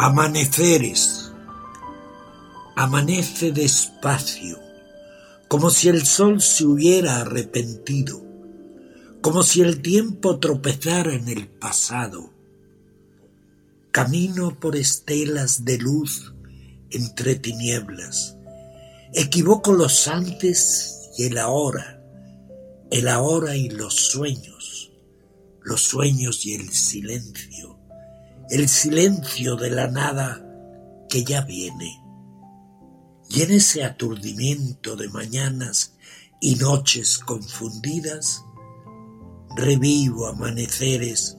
Amaneceres. Amanece despacio, como si el sol se hubiera arrepentido, como si el tiempo tropezara en el pasado. Camino por estelas de luz entre tinieblas. Equivoco los antes y el ahora, el ahora y los sueños, los sueños y el silencio el silencio de la nada que ya viene. Y en ese aturdimiento de mañanas y noches confundidas, revivo amaneceres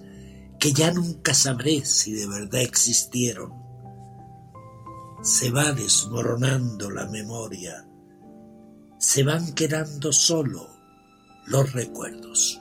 que ya nunca sabré si de verdad existieron. Se va desmoronando la memoria, se van quedando solo los recuerdos.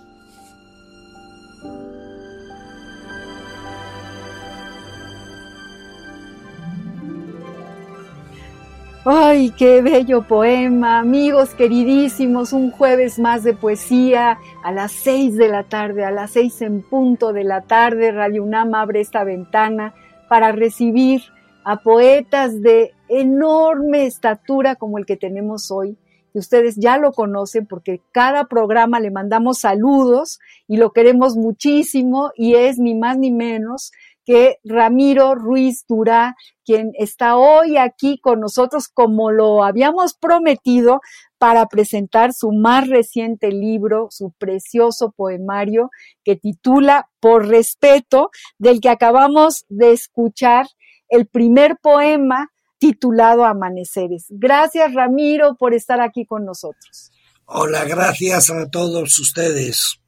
Ay, qué bello poema, amigos queridísimos, un jueves más de poesía a las seis de la tarde, a las seis en punto de la tarde, Radio UNAM abre esta ventana para recibir a poetas de enorme estatura como el que tenemos hoy, que ustedes ya lo conocen porque cada programa le mandamos saludos y lo queremos muchísimo y es ni más ni menos que Ramiro Ruiz Durá, quien está hoy aquí con nosotros como lo habíamos prometido para presentar su más reciente libro, su precioso poemario que titula Por respeto, del que acabamos de escuchar el primer poema titulado Amaneceres. Gracias Ramiro por estar aquí con nosotros. Hola, gracias a todos ustedes.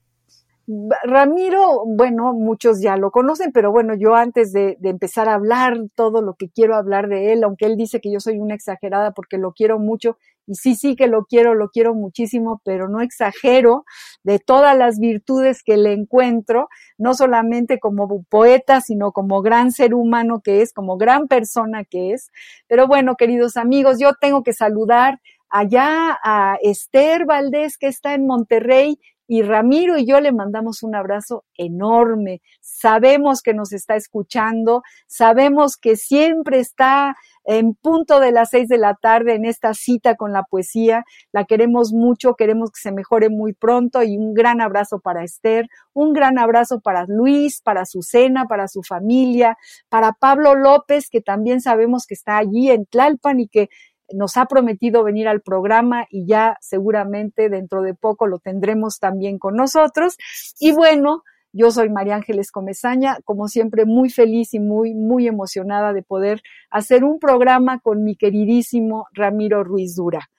Ramiro, bueno, muchos ya lo conocen, pero bueno, yo antes de, empezar a hablar todo lo que quiero hablar de él, aunque él dice que yo soy una exagerada porque lo quiero mucho, y sí, sí que lo quiero, lo quiero muchísimo, pero no exagero de todas las virtudes que le encuentro, no solamente como poeta, sino como gran ser humano que es, como gran persona que es. Pero bueno, queridos amigos, yo tengo que saludar allá a Esther Valdés, que está en Monterrey, y Ramiro y yo le mandamos un abrazo enorme. Sabemos que nos está escuchando, sabemos que siempre está en punto de las seis de la tarde en esta cita con la poesía. La queremos mucho, queremos que se mejore muy pronto y un gran abrazo para Esther, un gran abrazo para Luis, para Susana, para su familia, para Pablo López, que también sabemos que está allí en Tlalpan y que nos ha prometido venir al programa y ya seguramente dentro de poco lo tendremos también con nosotros. Y bueno, yo soy María Ángeles Comezaña, como siempre muy feliz y muy, muy emocionada de poder hacer un programa con mi queridísimo Ramiro Ruiz Dura.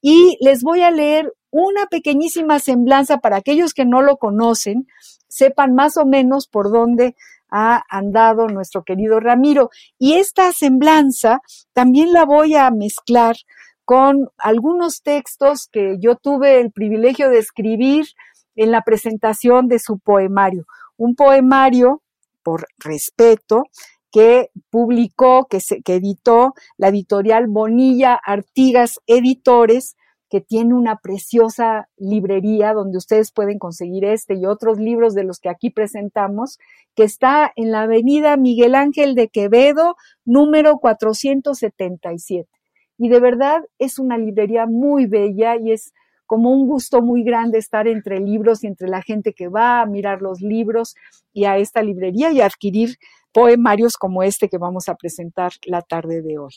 Y les voy a leer una pequeñísima semblanza para aquellos que no lo conocen, sepan más o menos por dónde ha andado nuestro querido Ramiro. Y esta semblanza también la voy a mezclar con algunos textos que yo tuve el privilegio de escribir en la presentación de su poemario. Un poemario, por respeto, que publicó, que, se, que editó la editorial Bonilla Artigas Editores que tiene una preciosa librería donde ustedes pueden conseguir este y otros libros de los que aquí presentamos, que está en la avenida Miguel Ángel de Quevedo, número 477. Y de verdad es una librería muy bella y es como un gusto muy grande estar entre libros y entre la gente que va a mirar los libros y a esta librería y adquirir poemarios como este que vamos a presentar la tarde de hoy.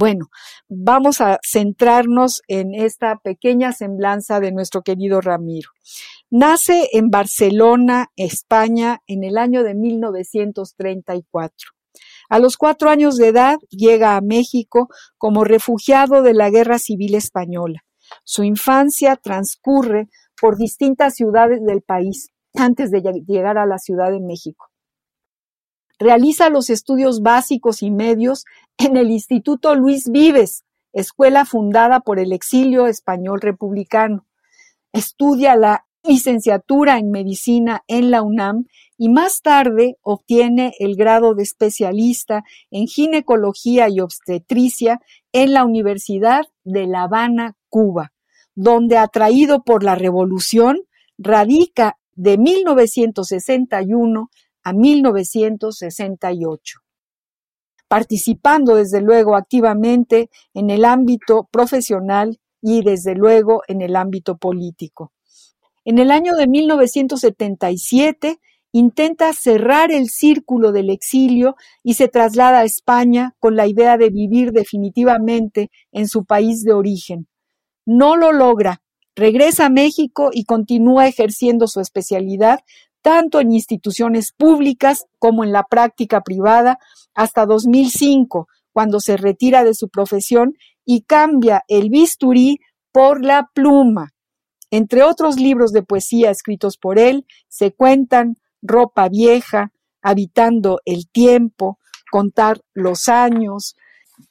Bueno, vamos a centrarnos en esta pequeña semblanza de nuestro querido Ramiro. Nace en Barcelona, España, en el año de 1934. A los cuatro años de edad llega a México como refugiado de la Guerra Civil Española. Su infancia transcurre por distintas ciudades del país antes de llegar a la Ciudad de México. Realiza los estudios básicos y medios en el Instituto Luis Vives, escuela fundada por el exilio español republicano. Estudia la licenciatura en medicina en la UNAM y más tarde obtiene el grado de especialista en ginecología y obstetricia en la Universidad de La Habana, Cuba, donde atraído por la revolución radica de 1961 a 1968 participando desde luego activamente en el ámbito profesional y desde luego en el ámbito político. En el año de 1977 intenta cerrar el círculo del exilio y se traslada a España con la idea de vivir definitivamente en su país de origen. No lo logra, regresa a México y continúa ejerciendo su especialidad tanto en instituciones públicas como en la práctica privada hasta 2005, cuando se retira de su profesión y cambia el bisturí por la pluma. Entre otros libros de poesía escritos por él se cuentan Ropa vieja, Habitando el tiempo, Contar los años,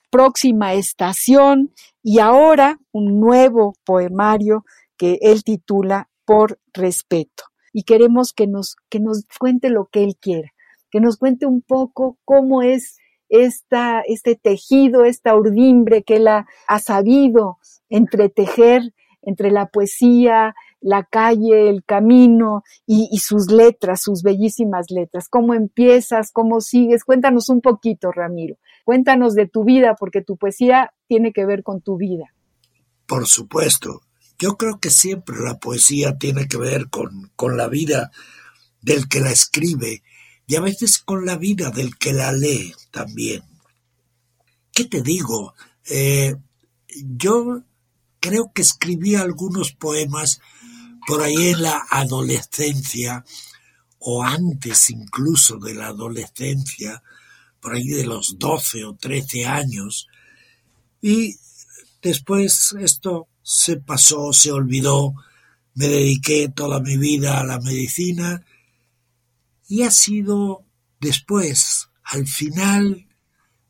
Próxima estación y ahora un nuevo poemario que él titula Por respeto. Y queremos que nos, que nos cuente lo que él quiera, que nos cuente un poco cómo es esta, este tejido, esta urdimbre que él ha, sabido entretejer entre la poesía, la calle, el camino y, sus letras, sus bellísimas letras. ¿Cómo empiezas? ¿Cómo sigues? Cuéntanos un poquito, Ramiro. Cuéntanos de tu vida, porque tu poesía tiene que ver con tu vida. Por supuesto. Yo creo que siempre la poesía tiene que ver con, con la vida del que la escribe y a veces con la vida del que la lee también. ¿Qué te digo? Eh, yo creo que escribí algunos poemas por ahí en la adolescencia o antes incluso de la adolescencia, por ahí de los 12 o 13 años, y después esto se pasó, se olvidó, me dediqué toda mi vida a la medicina y ha sido después, al final,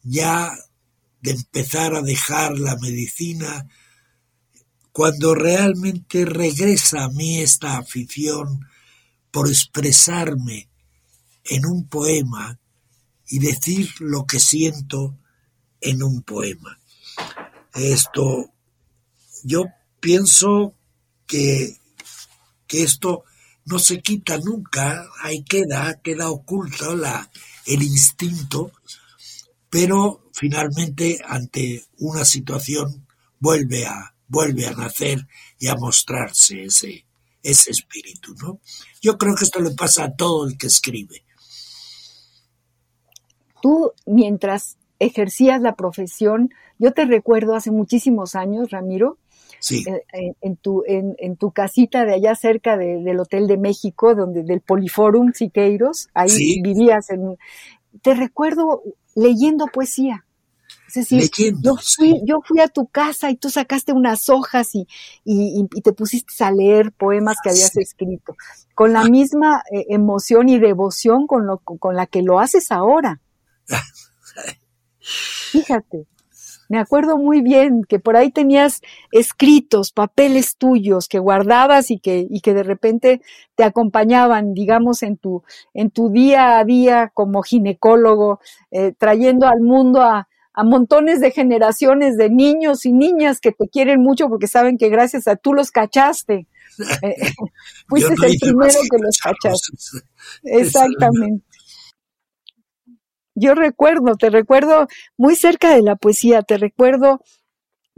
ya de empezar a dejar la medicina, cuando realmente regresa a mí esta afición por expresarme en un poema y decir lo que siento en un poema. Esto, yo pienso que, que esto no se quita nunca, ahí queda, queda oculto la, el instinto, pero finalmente ante una situación vuelve a, vuelve a nacer y a mostrarse ese, ese espíritu, ¿no? Yo creo que esto le pasa a todo el que escribe. Tú, mientras ejercías la profesión, yo te recuerdo hace muchísimos años, Ramiro, Sí. En, tu, en, en, tu casita de allá cerca del Hotel de México, donde del Poliforum Siqueiros, ahí vivías. En, te recuerdo leyendo poesía. Es decir, yo, fui, yo fui a tu casa y tú sacaste unas hojas y, y, te pusiste a leer poemas que habías escrito, con la misma eh, emoción y devoción con, lo, con la que lo haces ahora. Fíjate, me acuerdo muy bien que por ahí tenías escritos, papeles tuyos que guardabas y que, y que de repente te acompañaban, digamos, en tu, en tu día a día como ginecólogo, eh, trayendo al mundo a, a montones de generaciones de niños y niñas que te quieren mucho porque saben que gracias a tú los cachaste. Eh, fuiste el primero que los cachaste. Exactamente. Yo recuerdo, te recuerdo muy cerca de la poesía, te recuerdo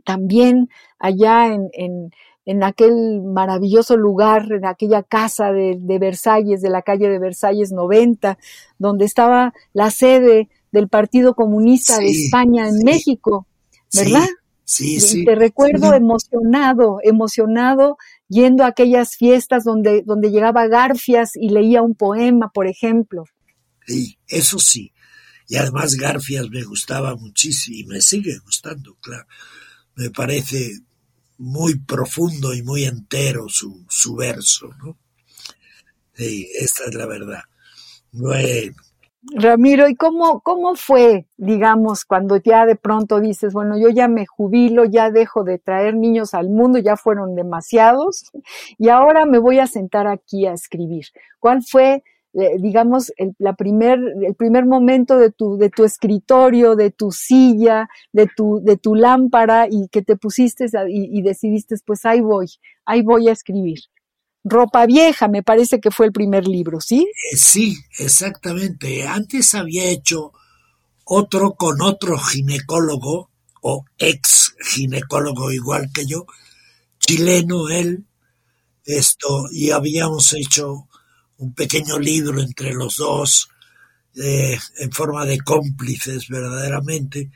también allá en, en, en aquel maravilloso lugar, en aquella casa de, de Versalles, de la calle de Versalles 90, donde estaba la sede del Partido Comunista de España en México. ¿verdad? Sí, sí. Te recuerdo emocionado, emocionado yendo a aquellas fiestas donde, donde llegaba Garfias y leía un poema, por ejemplo. Sí, eso sí. Y además Garfias me gustaba muchísimo y me sigue gustando, claro. Me parece muy profundo y muy entero su, su verso, ¿no? Esta es la verdad. Bueno. Ramiro, ¿y cómo, cómo fue, digamos, cuando ya de pronto dices, bueno, yo ya me jubilo, ya dejo de traer niños al mundo, ya fueron demasiados, y ahora me voy a sentar aquí a escribir? ¿Cuál fue, eh, digamos, el, primer, el primer momento de tu, de tu escritorio, de tu silla, de tu, de tu lámpara, y que te pusiste y, y decidiste, pues ahí voy, ahí voy a escribir? Ropa Vieja, me parece que fue el primer libro, ¿sí? Eh, sí, exactamente. Antes había hecho otro con otro ginecólogo, o ex ginecólogo igual que yo, chileno él, esto, y habíamos hecho un pequeño libro entre los dos, eh, en forma de cómplices verdaderamente,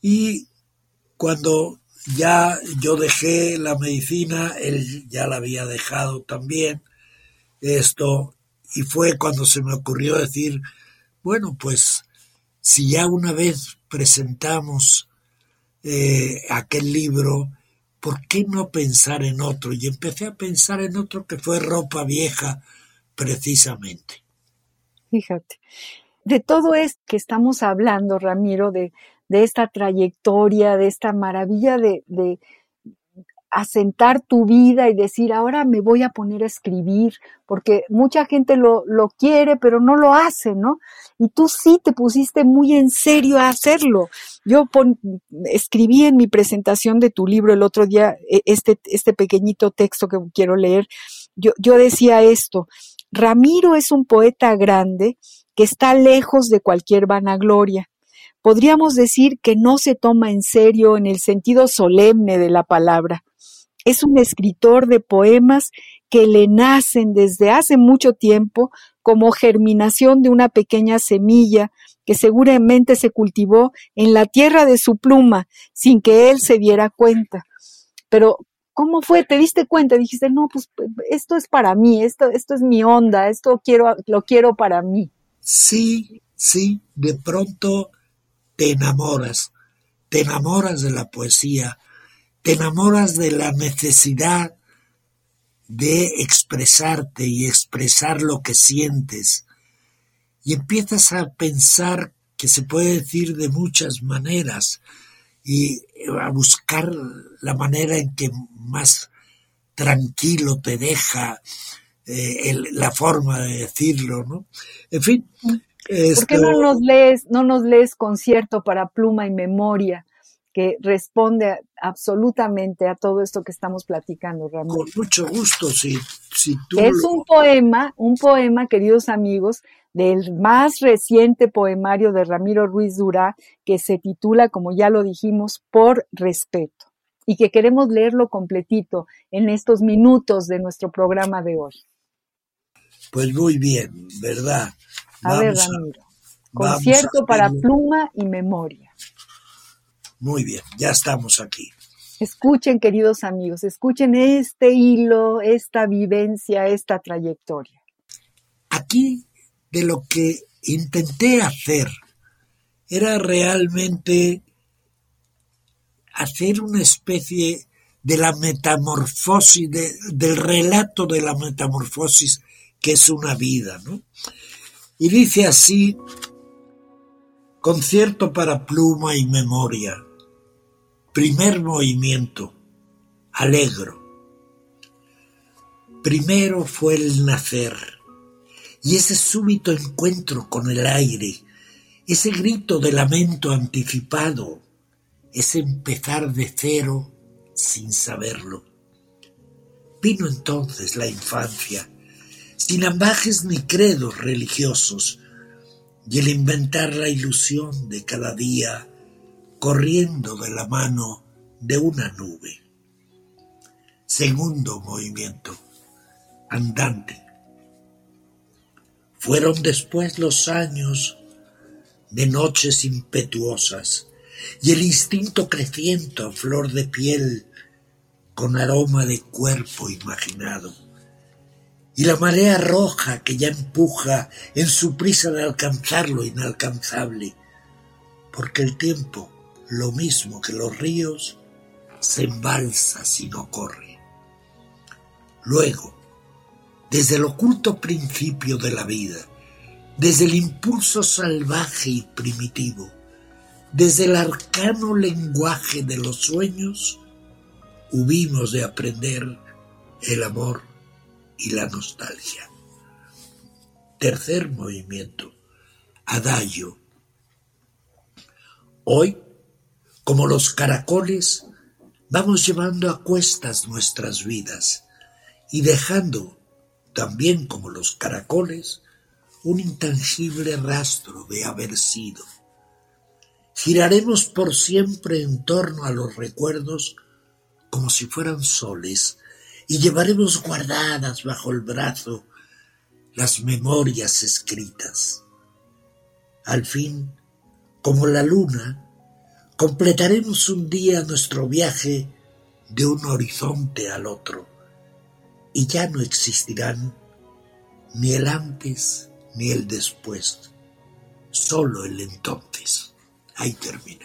y cuando ya yo dejé la medicina, él ya la había dejado también, esto, y fue cuando se me ocurrió decir, bueno, pues si ya una vez presentamos eh, aquel libro, ¿por qué no pensar en otro? Y empecé a pensar en otro que fue ropa vieja, precisamente. Fíjate, de todo esto que estamos hablando, Ramiro, de, de esta trayectoria, de esta maravilla de, de, asentar tu vida y decir, ahora me voy a poner a escribir, porque mucha gente lo, lo quiere, pero no lo hace, ¿no? Y tú sí te pusiste muy en serio a hacerlo. Yo escribí en mi presentación de tu libro el otro día e, este, este pequeñito texto que quiero leer. Yo, yo decía esto, Ramiro es un poeta grande que está lejos de cualquier vanagloria podríamos decir que no se toma en serio en el sentido solemne de la palabra. Es un escritor de poemas que le nacen desde hace mucho tiempo como germinación de una pequeña semilla que seguramente se cultivó en la tierra de su pluma sin que él se diera cuenta. Pero, ¿cómo fue? ¿Te diste cuenta? Dijiste, no, pues esto es para mí, esto, esto es mi onda, esto quiero, lo quiero para mí. Sí, sí, de pronto te enamoras, te enamoras de la poesía, te enamoras de la necesidad de expresarte y expresar lo que sientes. Y empiezas a pensar que se puede decir de muchas maneras y a buscar la manera en que más tranquilo te deja eh, el, la forma de decirlo, ¿no? En fin, ¿Por qué no nos lees, no nos lees concierto para pluma y memoria que responde absolutamente a todo esto que estamos platicando, Ramón? Con mucho gusto, sí. Si tú es un poema, un poema, queridos amigos, del más reciente poemario de Ramiro Ruiz Durá, que se titula, como ya lo dijimos, Por respeto, y que queremos leerlo completito en estos minutos de nuestro programa de hoy. Pues muy bien, ¿verdad? A ver, Ramiro. Concierto para pluma y memoria. Muy bien, ya estamos aquí. Escuchen, queridos amigos, escuchen este hilo, esta vivencia, esta trayectoria. Aquí de lo que intenté hacer era realmente hacer una especie de la metamorfosis, del relato de la metamorfosis que es una vida, ¿no? Y dice así, concierto para pluma y memoria, primer movimiento, alegro. Primero fue el nacer y ese súbito encuentro con el aire, ese grito de lamento anticipado, ese empezar de cero sin saberlo. Vino entonces la infancia, sin ambajes ni credos religiosos, y el inventar la ilusión de cada día corriendo de la mano de una nube. Segundo movimiento, andante. Fueron después los años de noches impetuosas, y el instinto creciente a flor de piel con aroma de cuerpo imaginado. Y la marea roja que ya empuja en su prisa de alcanzar lo inalcanzable, porque el tiempo, lo mismo que los ríos, se embalsa si no corre. Luego, desde el oculto principio de la vida, desde el impulso salvaje y primitivo, desde el arcano lenguaje de los sueños, hubimos de aprender el amor y la nostalgia. Tercer movimiento, adagio. Hoy, como los caracoles, vamos llevando a cuestas nuestras vidas y dejando, también como los caracoles, un intangible rastro de haber sido. Giraremos por siempre en torno a los recuerdos como si fueran soles y llevaremos guardadas bajo el brazo las memorias escritas. Al fin, como la luna, completaremos un día nuestro viaje de un horizonte al otro y ya no existirán ni el antes ni el después, solo el entonces. Ahí termina.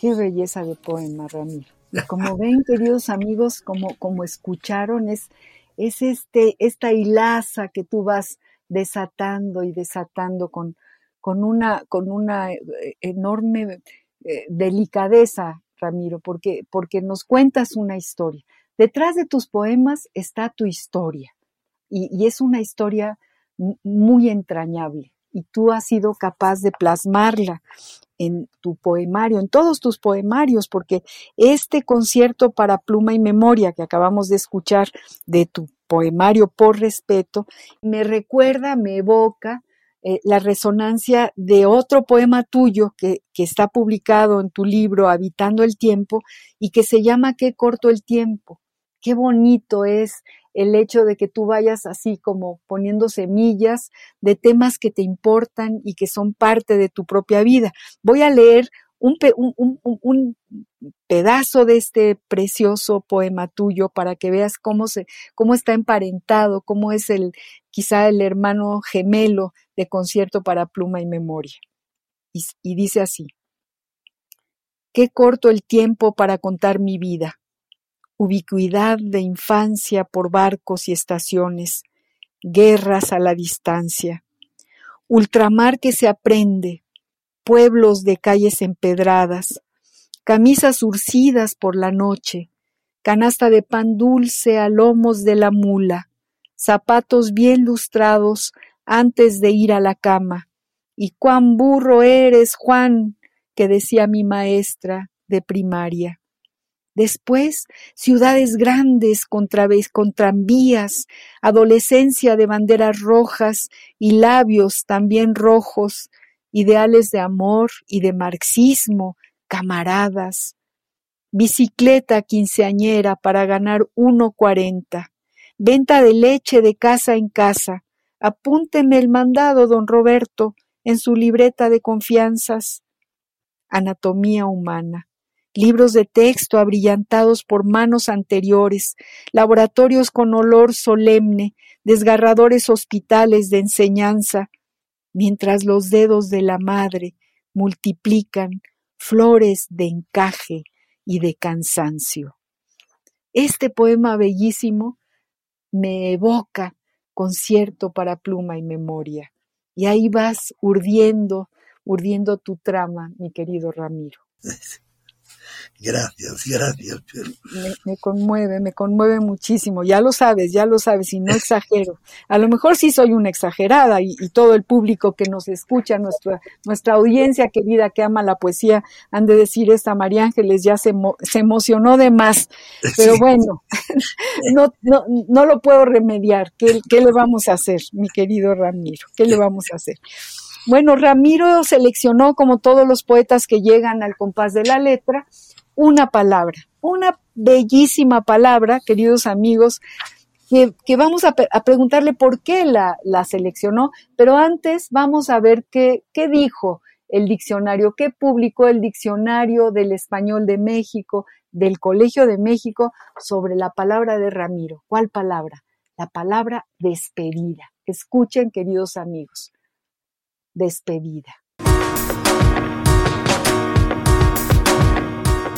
Qué belleza de poema, Ramiro. Como ven, queridos amigos, como, como escucharon, es, es este, esta hilaza que tú vas desatando y desatando con, con, una, con una eh, enorme eh, delicadeza, Ramiro, porque, porque nos cuentas una historia. Detrás de tus poemas está tu historia y, es una historia muy entrañable y tú has sido capaz de plasmarla en tu poemario, en todos tus poemarios, porque este concierto para pluma y memoria que acabamos de escuchar de tu poemario por respeto, me recuerda, me evoca eh, la resonancia de otro poema tuyo que está publicado en tu libro Habitando el Tiempo y que se llama Qué corto el tiempo. Qué bonito es el hecho de que tú vayas así como poniendo semillas de temas que te importan y que son parte de tu propia vida. Voy a leer un, un, pedazo de este precioso poema tuyo para que veas cómo, se, cómo está emparentado, cómo es el quizá el hermano gemelo de concierto para pluma y memoria. Y dice así, qué corto el tiempo para contar mi vida ubicuidad de infancia por barcos y estaciones, guerras a la distancia, ultramar que se aprende, pueblos de calles empedradas, camisas urcidas por la noche, canasta de pan dulce a lomos de la mula, zapatos bien lustrados antes de ir a la cama. Y cuán burro eres, Juan, que decía mi maestra de primaria. Después, ciudades grandes con, con tranvías, adolescencia de banderas rojas y labios también rojos, ideales de amor y de marxismo, camaradas. Bicicleta quinceañera para ganar uno cuarenta. Venta de leche de casa en casa. Apúnteme el mandado, don Roberto, en su libreta de confianzas. Anatomía humana libros de texto abrillantados por manos anteriores, laboratorios con olor solemne, desgarradores hospitales de enseñanza, mientras los dedos de la madre multiplican flores de encaje y de cansancio. Este poema bellísimo me evoca concierto para pluma y memoria. Y ahí vas urdiendo, urdiendo tu trama, mi querido Ramiro. Gracias, gracias. Me, conmueve, me conmueve muchísimo. Ya lo sabes, ya lo sabes, y no exagero. A lo mejor sí soy una exagerada y, todo el público que nos escucha, nuestra, nuestra audiencia querida que ama la poesía, han de decir, esta María Ángeles ya se, se emocionó de más. Pero bueno, no, no, no lo puedo remediar. ¿Qué, ¿Qué le vamos a hacer, mi querido Ramiro? ¿Qué le vamos a hacer? Bueno, Ramiro seleccionó, como todos los poetas que llegan al compás de la letra, una palabra, una bellísima palabra, queridos amigos, que, vamos a, preguntarle por qué la, seleccionó, pero antes vamos a ver qué, qué dijo el diccionario que publicó el diccionario del español de México, del Colegio de México, sobre la palabra de Ramiro. ¿Cuál palabra? La palabra despedida. Escuchen, queridos amigos. Despedida.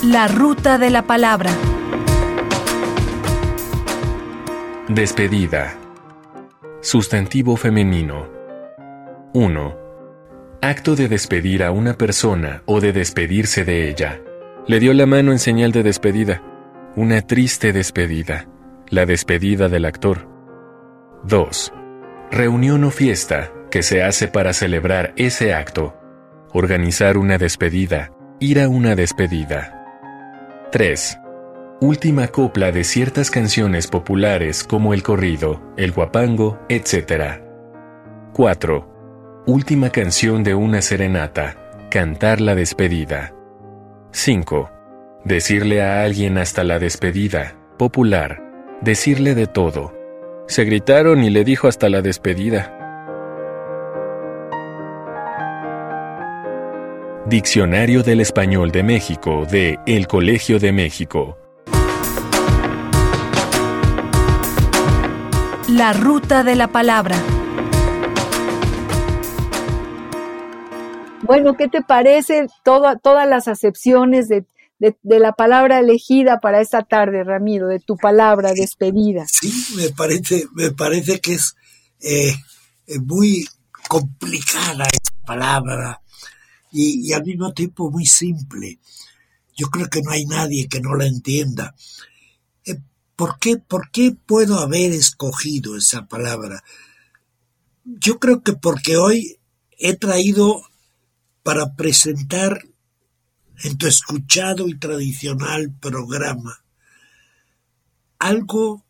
La ruta de la palabra. Despedida. Sustantivo femenino. 1. Acto de despedir a una persona o de despedirse de ella. Le dio la mano en señal de despedida. Una triste despedida. La despedida del actor. 2. Reunión o fiesta que se hace para celebrar ese acto. Organizar una despedida. Ir a una despedida. 3. Última copla de ciertas canciones populares como el corrido, el guapango, etc. 4. Última canción de una serenata, cantar la despedida. 5. Decirle a alguien hasta la despedida, popular, decirle de todo. Se gritaron y le dijo hasta la despedida. Diccionario del Español de México de El Colegio de México. La ruta de la palabra. Bueno, ¿qué te parece todas las acepciones de, la palabra elegida para esta tarde, Ramiro, de tu palabra despedida? Sí, me parece, me parece que es eh, muy complicada esta palabra y, al mismo tiempo muy simple. Yo creo que no hay nadie que no la entienda. Eh, ¿Por qué, ¿Por qué puedo haber escogido esa palabra? Yo creo que porque hoy he traído para presentar en tu escuchado y tradicional programa algo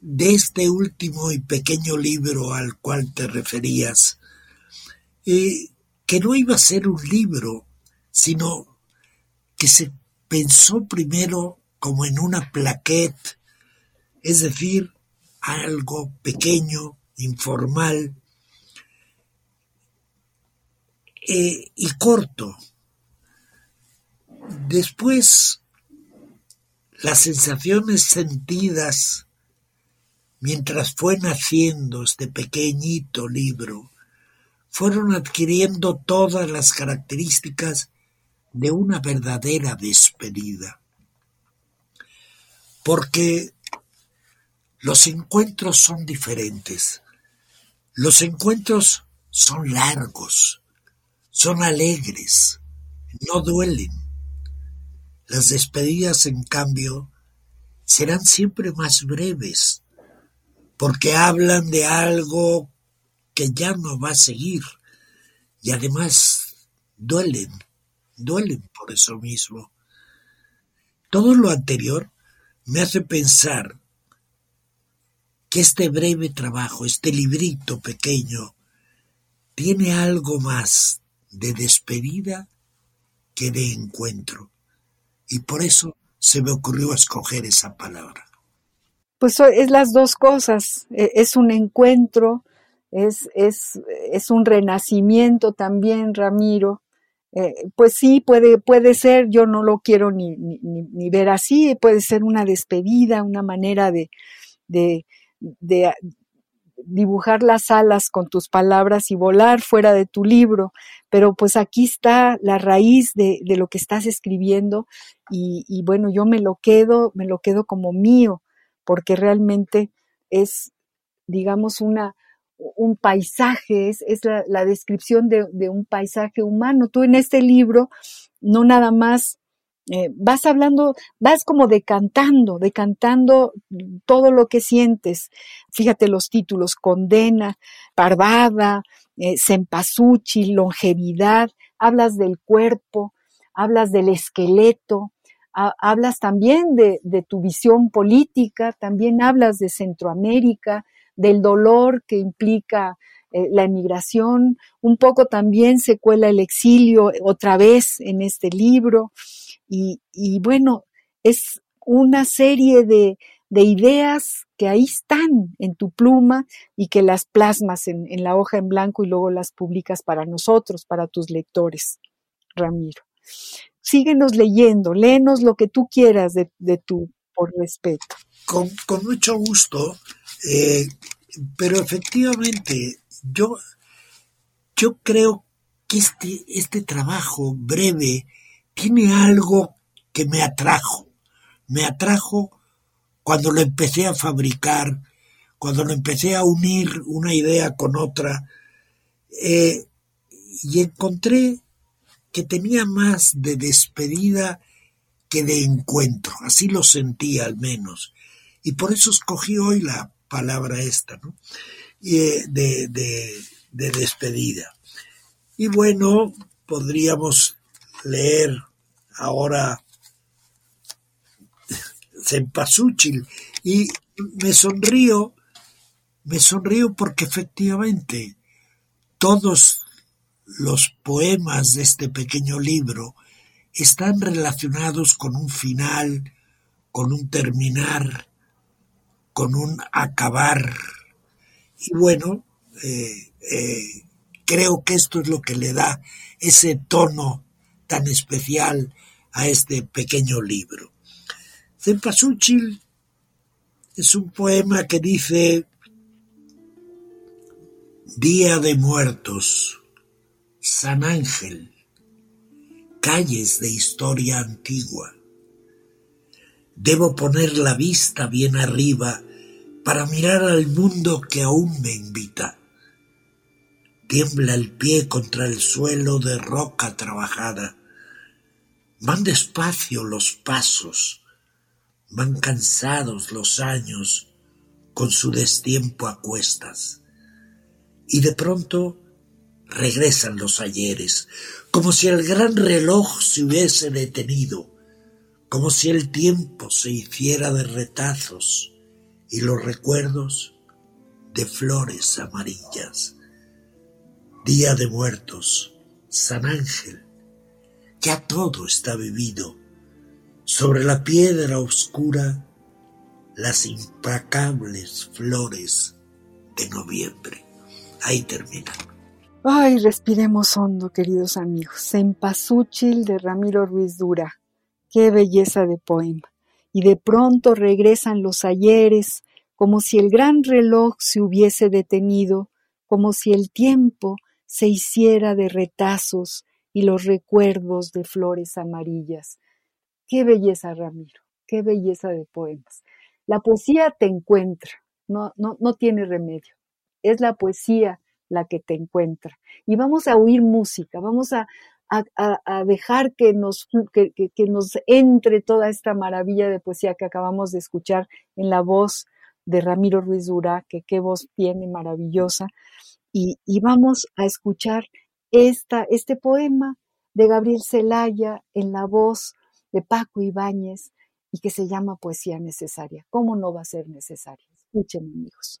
de este último y pequeño libro al cual te referías, eh, que no iba a ser un libro, sino que se pensó primero como en una plaquette, es decir, algo pequeño, informal eh, y corto. Después, las sensaciones sentidas mientras fue naciendo este pequeñito libro fueron adquiriendo todas las características de una verdadera despedida. Porque los encuentros son diferentes. Los encuentros son largos, son alegres, no duelen. Las despedidas, en cambio, serán siempre más breves, porque hablan de algo que ya no va a seguir. Y además duelen, duelen por eso mismo. Todo lo anterior me hace pensar que este breve trabajo, este librito pequeño, tiene algo más de despedida que de encuentro. Y por eso se me ocurrió escoger esa palabra. Pues es las dos cosas. E, es un encuentro es, es, es un renacimiento también, Ramiro. Eh, pues sí, puede, puede ser, yo no lo quiero ni, ni, ni, ver así, puede ser una despedida, una manera de, de, de, dibujar las alas con tus palabras y volar fuera de tu libro, pero pues aquí está la raíz de, de lo que estás escribiendo y, y, bueno, yo me lo quedo, me lo quedo como mío, porque realmente es, digamos, una, un paisaje, es, la, descripción de, un paisaje humano. Tú en este libro no nada más eh, vas hablando, vas como decantando, decantando todo lo que sientes. Fíjate los títulos, condena, parvada, eh, longevidad, hablas del cuerpo, hablas del esqueleto, hablas también de, de tu visión política, también hablas de Centroamérica, del dolor que implica eh, la emigración, un poco también se cuela el exilio otra vez en este libro y, bueno, es una serie de, ideas que ahí están en tu pluma y que las plasmas en, en, la hoja en blanco y luego las publicas para nosotros, para tus lectores. Ramiro. Síguenos leyendo, léenos lo que tú quieras de, de tu, por respeto. Con, con mucho gusto, eh, pero efectivamente, yo, yo creo que este, este trabajo breve tiene algo que me atrajo. Me atrajo cuando lo empecé a fabricar, cuando lo empecé a unir una idea con otra, eh, y encontré que tenía más de despedida que de encuentro, así lo sentí al menos, y por eso escogí hoy la palabra esta, ¿no? Eh, de, de, de despedida. Y bueno, podríamos leer ahora Cempasúchil y me sonrío, me sonrío porque efectivamente todos los poemas de este pequeño libro están relacionados con un final, con un terminar, con un acabar. Y bueno, eh, eh, creo que esto es lo que le da ese tono tan especial a este pequeño libro. Cempasúchil es un poema que dice Día de Muertos, San Ángel, calles de historia antigua. Debo poner la vista bien arriba para mirar al mundo que aún me invita. Tiembla el pie contra el suelo de roca trabajada. Van despacio los pasos, van cansados los años con su destiempo a cuestas. Y de pronto regresan los ayeres, como si el gran reloj se hubiese detenido, como si el tiempo se hiciera de retazos y los recuerdos de flores amarillas. Día de muertos, San Ángel, ya todo está vivido. Sobre la piedra oscura, las implacables flores de noviembre. Ahí termina. Ay, respiremos hondo, queridos amigos. Cempasúchil de Ramiro Ruiz Dura. Qué belleza de poema. Y de pronto regresan los ayeres, como si el gran reloj se hubiese detenido, como si el tiempo se hiciera de retazos y los recuerdos de flores amarillas. Qué belleza, Ramiro, qué belleza de poemas. La poesía te encuentra, no, no, no tiene remedio. Es la poesía la que te encuentra. Y vamos a oír música, vamos a, dejar que nos, que, nos entre toda esta maravilla de poesía que acabamos de escuchar en la voz de Ramiro Ruiz Durá, que qué voz tiene maravillosa. Y, vamos a escuchar esta, este poema de Gabriel Celaya en la voz de Paco Ibáñez y que se llama Poesía Necesaria. ¿Cómo no va a ser necesaria? Escuchen, amigos.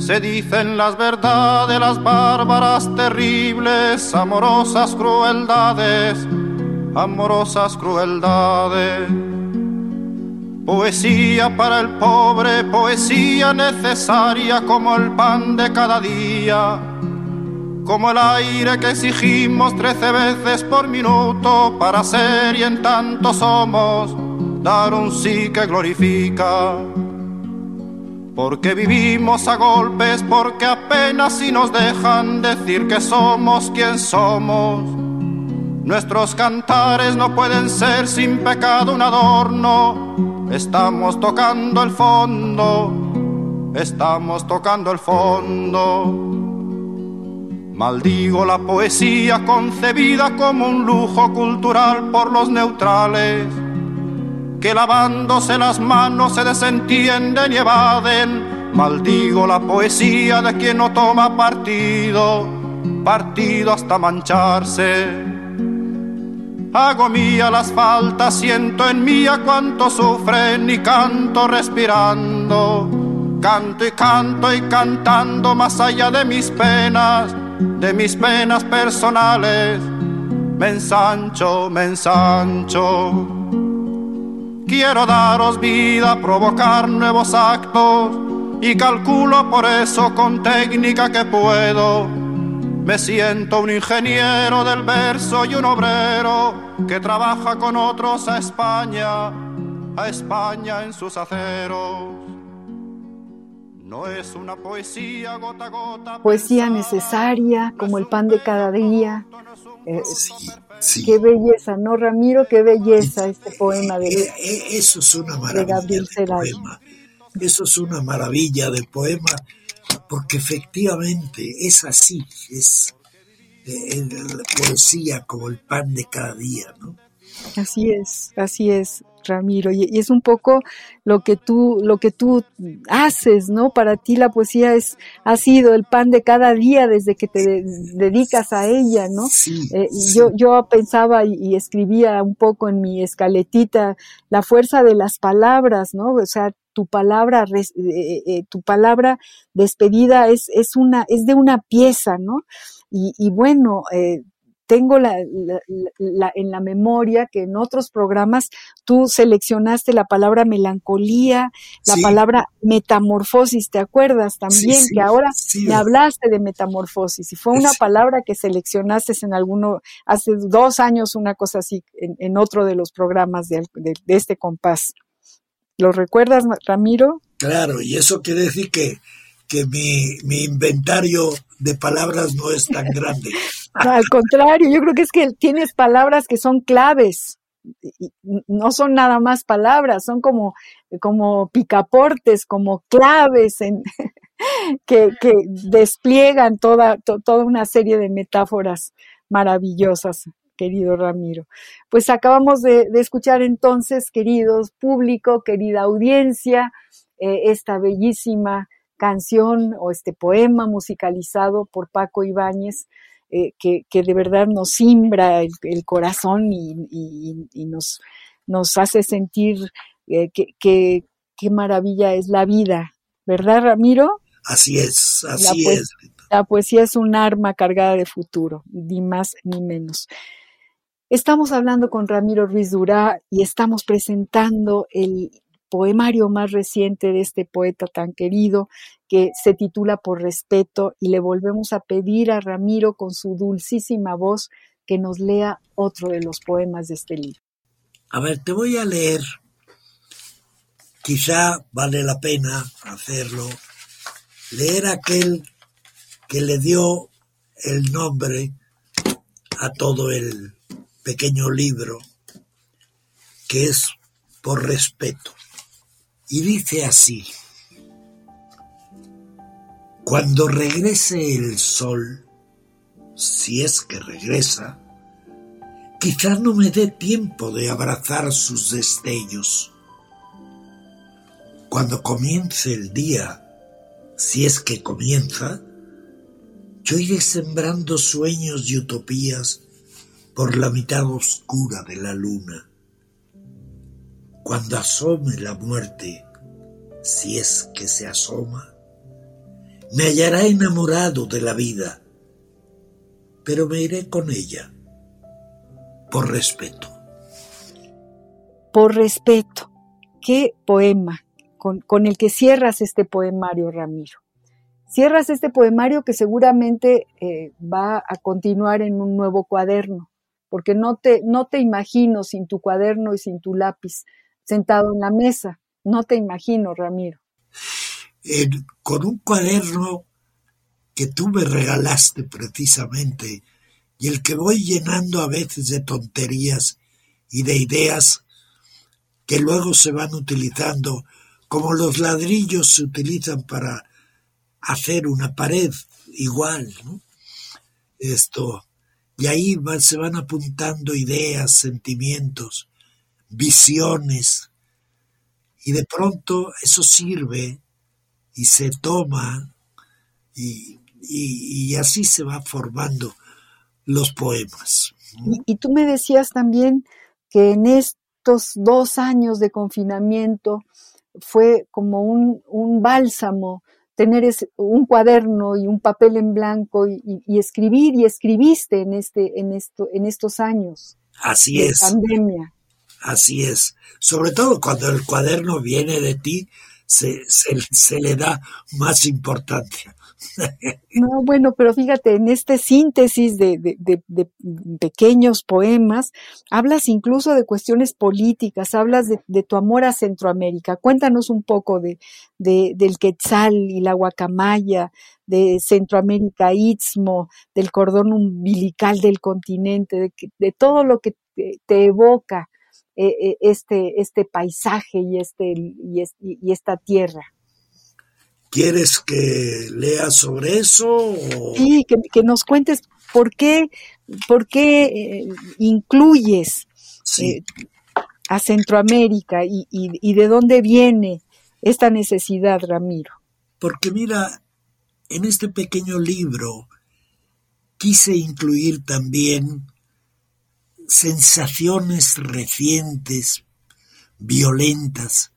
se dicen las verdades, las bárbaras, terribles, amorosas crueldades, amorosas crueldades. Poesía para el pobre, poesía necesaria como el pan de cada día, como el aire que exigimos trece veces por minuto para ser y en tanto somos, dar un sí que glorifica porque vivimos a golpes, porque apenas si nos dejan decir que somos quien somos. Nuestros cantares no pueden ser sin pecado un adorno. Estamos tocando el fondo, estamos tocando el fondo. Maldigo la poesía concebida como un lujo cultural por los neutrales que lavándose las manos se desentienden y evaden. Maldigo la poesía de quien no toma partido, partido hasta mancharse. Hago mía las faltas, siento en mía cuánto sufren y canto respirando. Canto y canto y cantando más allá de mis penas, de mis penas personales. Me ensancho, me ensancho. Quiero daros vida, provocar nuevos actos y calculo por eso con técnica que puedo. Me siento un ingeniero del verso y un obrero que trabaja con otros a España, a España en sus aceros. No es una poesía gota a gota. Poesía necesaria, como el pan de cada día. Eh, Sí, sí. Qué belleza, ¿no, Ramiro? Qué belleza este poema de... Eh, eh, Eso es una maravilla Celaya. poema. Eso es una maravilla del poema, porque efectivamente es así, es eh, la poesía como el pan de cada día, ¿no? Así es, así es, Ramiro. Y, es un poco lo que tú, lo que tú haces, ¿no? Para ti la poesía es, ha sido el pan de cada día desde que te de- dedicas a ella, ¿no? Sí, Eh, sí. yo, yo pensaba y, y escribía un poco en mi escaletita la fuerza de las palabras, ¿no? O sea, tu palabra, eh, eh, tu palabra despedida es, es una, es de una pieza, ¿no? Y, y bueno, eh, tengo la, la- la- en la memoria que en otros programas tú seleccionaste la palabra melancolía, la Sí. palabra metamorfosis, ¿te acuerdas también? Sí, sí, que ahora me hablaste de metamorfosis y fue una palabra que seleccionaste en alguno, hace dos años, una cosa así, en, en otro de los programas de, de- de este compás. ¿Lo recuerdas, Ramiro? Claro, y eso quiere decir que, que mi, mi inventario de palabras no es tan grande. Al contrario, yo creo que es que tienes palabras que son claves. no son nada más palabras, son como, como picaportes, como claves en, que, despliegan toda, to- toda una serie de metáforas maravillosas, querido Ramiro. Pues acabamos de, de escuchar entonces, queridos público, querida audiencia, eh, esta bellísima canción o este poema musicalizado por Paco Ibáñez, eh, que, que de verdad nos simbra el, el corazón y, y- y nos, nos hace sentir eh, que, que- qué maravilla es la vida, ¿verdad, Ramiro? Así es, La, así poes- es. la poesía es un arma cargada de futuro, ni más ni menos. Estamos hablando con Ramiro Ruiz Durá y estamos presentando el poemario más reciente de este poeta tan querido que se titula Por respeto y le volvemos a pedir a Ramiro con su dulcísima voz que nos lea otro de los poemas de este libro. A ver, te voy a leer. Quizá vale la pena hacerlo. Leer aquel que le dio el nombre a todo el pequeño libro, que es por respeto. Y dice así, cuando regrese el sol, si es que regresa, quizá no me dé tiempo de abrazar sus destellos. Cuando comience el día, si es que comienza, yo iré sembrando sueños y utopías por la mitad oscura de la luna. Cuando asome la muerte, si es que se asoma, me hallará enamorado de la vida, pero me iré con ella por respeto. Por respeto, qué poema con, el que cierras este poemario, Ramiro. Cierras este poemario que seguramente eh, va a continuar en un nuevo cuaderno, porque no te, no te imagino sin tu cuaderno y sin tu lápiz sentado en la mesa. No te imagino, Ramiro. Con un cuaderno que tú me regalaste precisamente y el que voy llenando a veces de tonterías y de ideas que luego se van utilizando como los ladrillos se utilizan para hacer una pared igual, ¿no? Esto, y ahí se van apuntando ideas, sentimientos, visiones, y de pronto eso sirve y se toma y y, así se va formando los poemas. Y, tú me decías también que en estos dos años de confinamiento fue como un, un bálsamo tener un cuaderno y un papel en blanco y, escribir y escribiste en este en esto en estos años así de es. pandemia así es. Sobre todo cuando el cuaderno viene de ti se, se le da más importancia. No, bueno, pero fíjate, en este síntesis de, pequeños poemas, hablas incluso de cuestiones políticas, hablas de, tu amor a Centroamérica. Cuéntanos un poco de, del Quetzal y la guacamaya, de Centroamérica Istmo, del cordón umbilical del continente, de, todo lo que te, evoca eh, eh, este, este paisaje y, este, y esta tierra. ¿Quieres que lea sobre eso? Sí, que, nos cuentes por qué, por qué eh, incluyes eh, a Centroamérica y, y, de dónde viene esta necesidad, Ramiro. Porque mira, en este pequeño libro quise incluir también sensaciones recientes, violentas,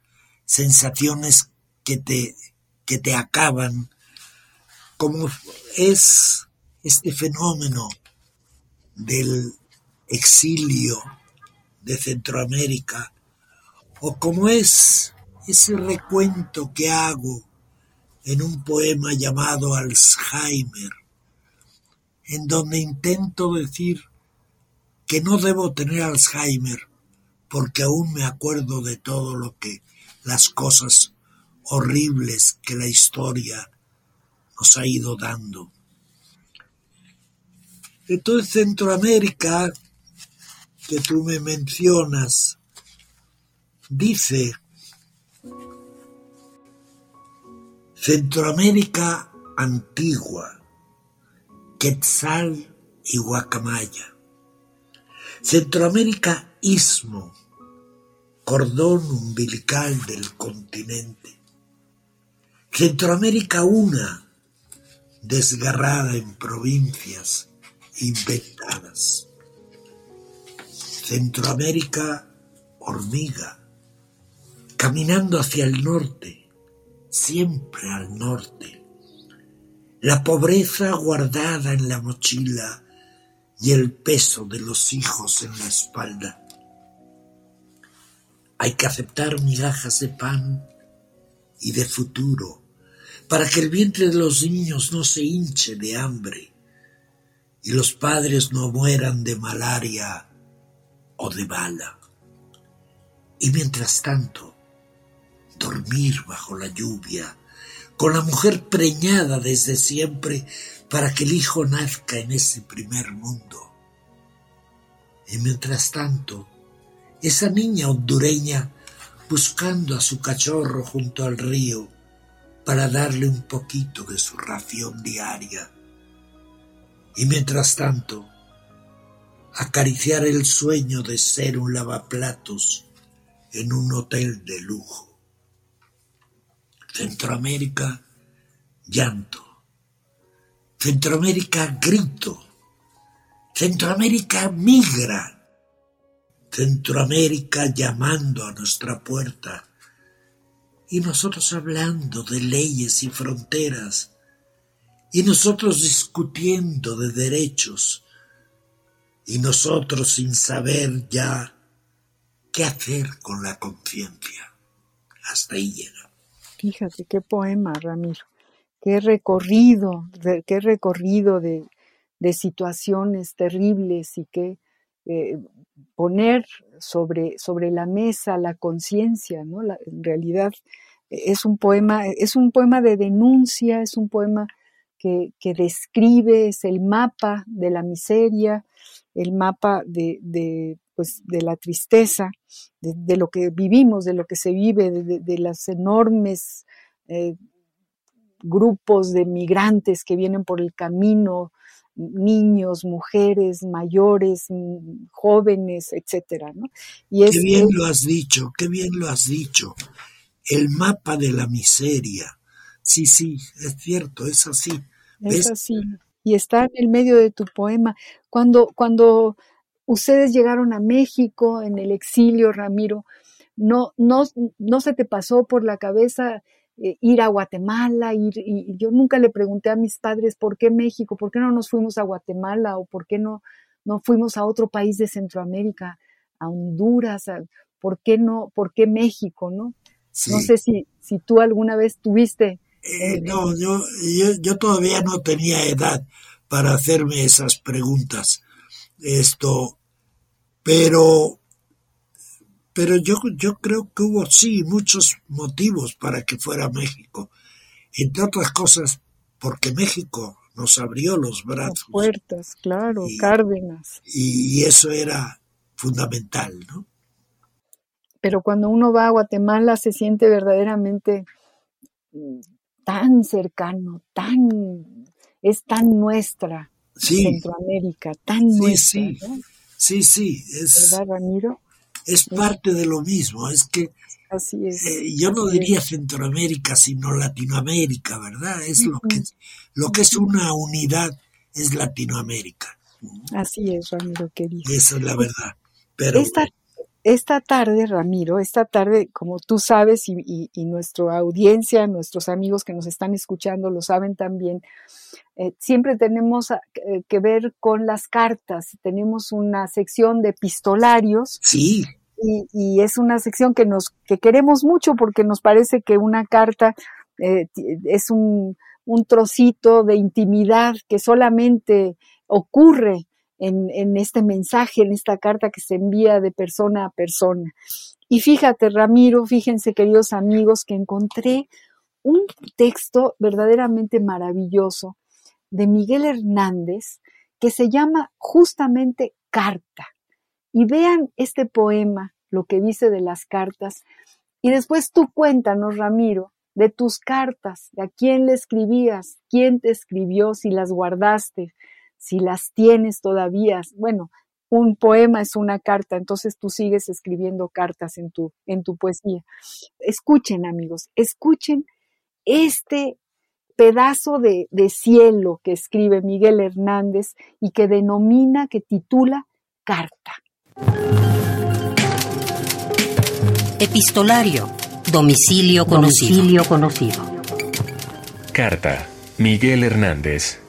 sensaciones que te que te acaban, como es este fenómeno del exilio de Centroamérica, o como es ese recuento que hago en un poema llamado Alzheimer, en donde intento decir que no debo tener Alzheimer porque aún me acuerdo de todo lo que las cosas horribles que la historia nos ha ido dando. Entonces Centroamérica, que tú me mencionas, dice Centroamérica antigua, Quetzal y Guacamaya. Centroamérica istmo, cordón umbilical del continente. Centroamérica una, desgarrada en provincias inventadas. Centroamérica hormiga, caminando hacia el norte, siempre al norte. La pobreza guardada en la mochila y el peso de los hijos en la espalda. Hay que aceptar migajas de pan y de futuro para que el vientre de los niños no se hinche de hambre y los padres no mueran de malaria o de bala. Y mientras tanto, dormir bajo la lluvia, con la mujer preñada desde siempre para que el hijo nazca en ese primer mundo. Y mientras tanto, esa niña hondureña buscando a su cachorro junto al río, para darle un poquito de su ración diaria. Y mientras tanto, acariciar el sueño de ser un lavaplatos en un hotel de lujo. Centroamérica, llanto. Centroamérica, grito. Centroamérica, migra. Centroamérica llamando a nuestra puerta y nosotros hablando de leyes y fronteras, y nosotros discutiendo de derechos, y nosotros sin saber ya qué hacer con la conciencia. Hasta ahí llega. Fíjate qué poema, Ramiro. Qué recorrido, qué recorrido de, situaciones terribles y qué eh, poner sobre, sobre la mesa la conciencia, ¿no? en realidad es un poema, es un poema de denuncia, es un poema que, describe, es el mapa de la miseria, el mapa de, pues, de la tristeza, de, lo que vivimos, de lo que se vive, de, los enormes eh, grupos de migrantes que vienen por el camino, niños, mujeres, mayores, jóvenes, etcétera, ¿no? Y qué bien lo has dicho, qué bien lo has dicho. El mapa de la miseria. Sí, sí, es cierto, es así. Es así. Y está en el medio de tu poema. Cuando, cuando ustedes llegaron a México en el exilio, Ramiro, no, no, no se te pasó por la cabeza eh, ir a Guatemala, ir, y yo nunca le pregunté a mis padres por qué México, por qué no nos fuimos a Guatemala o por qué no, no fuimos a otro país de Centroamérica, a Honduras, por qué no, por qué México, ¿no? No sé si, si tú alguna vez tuviste. Eh, no, yo, yo, todavía no tenía edad para hacerme esas preguntas. Esto, pero pero yo, yo creo que hubo sí muchos motivos para que fuera México. Entre otras cosas, porque México nos abrió los brazos. Las puertas, claro, Cárdenas. Y, eso era fundamental, ¿no? Pero cuando uno va a Guatemala se siente verdaderamente mm, tan cercano, tan es tan nuestra Centroamérica, tan nuestra. Sí, sí, sí, es, ¿verdad, Ramiro? Es parte de lo mismo. Es que Así es. Eh, yo no diría Centroamérica, sino Latinoamérica, ¿verdad? Es lo que, lo que es una unidad, es Latinoamérica. Así es, Ramiro querido. Esa es la verdad. Pero esta, esta tarde, Ramiro, esta tarde, como tú sabes y, y, nuestra audiencia, nuestros amigos que nos están escuchando lo saben también, eh, siempre tenemos eh, que ver con las cartas. Tenemos una sección de epistolarios. Sí. Y, es una sección que nos que queremos mucho porque nos parece que una carta eh, es un, un, trocito de intimidad que solamente ocurre en, este mensaje, en esta carta que se envía de persona a persona. Y fíjate, Ramiro, fíjense, queridos amigos, que encontré un texto verdaderamente maravilloso de Miguel Hernández que se llama justamente Carta. Y vean este poema, lo que dice de las cartas, y después tú cuéntanos, Ramiro, de tus cartas, de a quién le escribías, quién te escribió, si las guardaste, si las tienes todavía. Bueno, un poema es una carta, entonces tú sigues escribiendo cartas en tu, en tu poesía. Escuchen, amigos, escuchen este pedazo de, cielo que escribe Miguel Hernández y que denomina, que titula Carta. Epistolario. Domicilio conocido. Domicilio conocido. Carta. Miguel Hernández.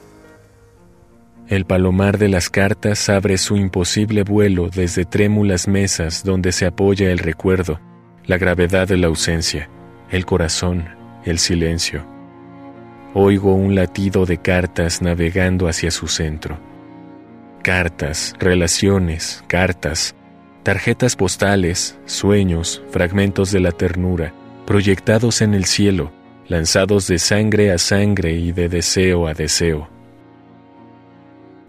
El palomar de las cartas abre su imposible vuelo desde trémulas mesas donde se apoya el recuerdo, la gravedad de la ausencia, el corazón, el silencio oigo un latido de cartas navegando hacia su centro. Cartas, relaciones, cartas, tarjetas postales, sueños, fragmentos de la ternura, proyectados en el cielo, lanzados de sangre a sangre y de deseo a deseo.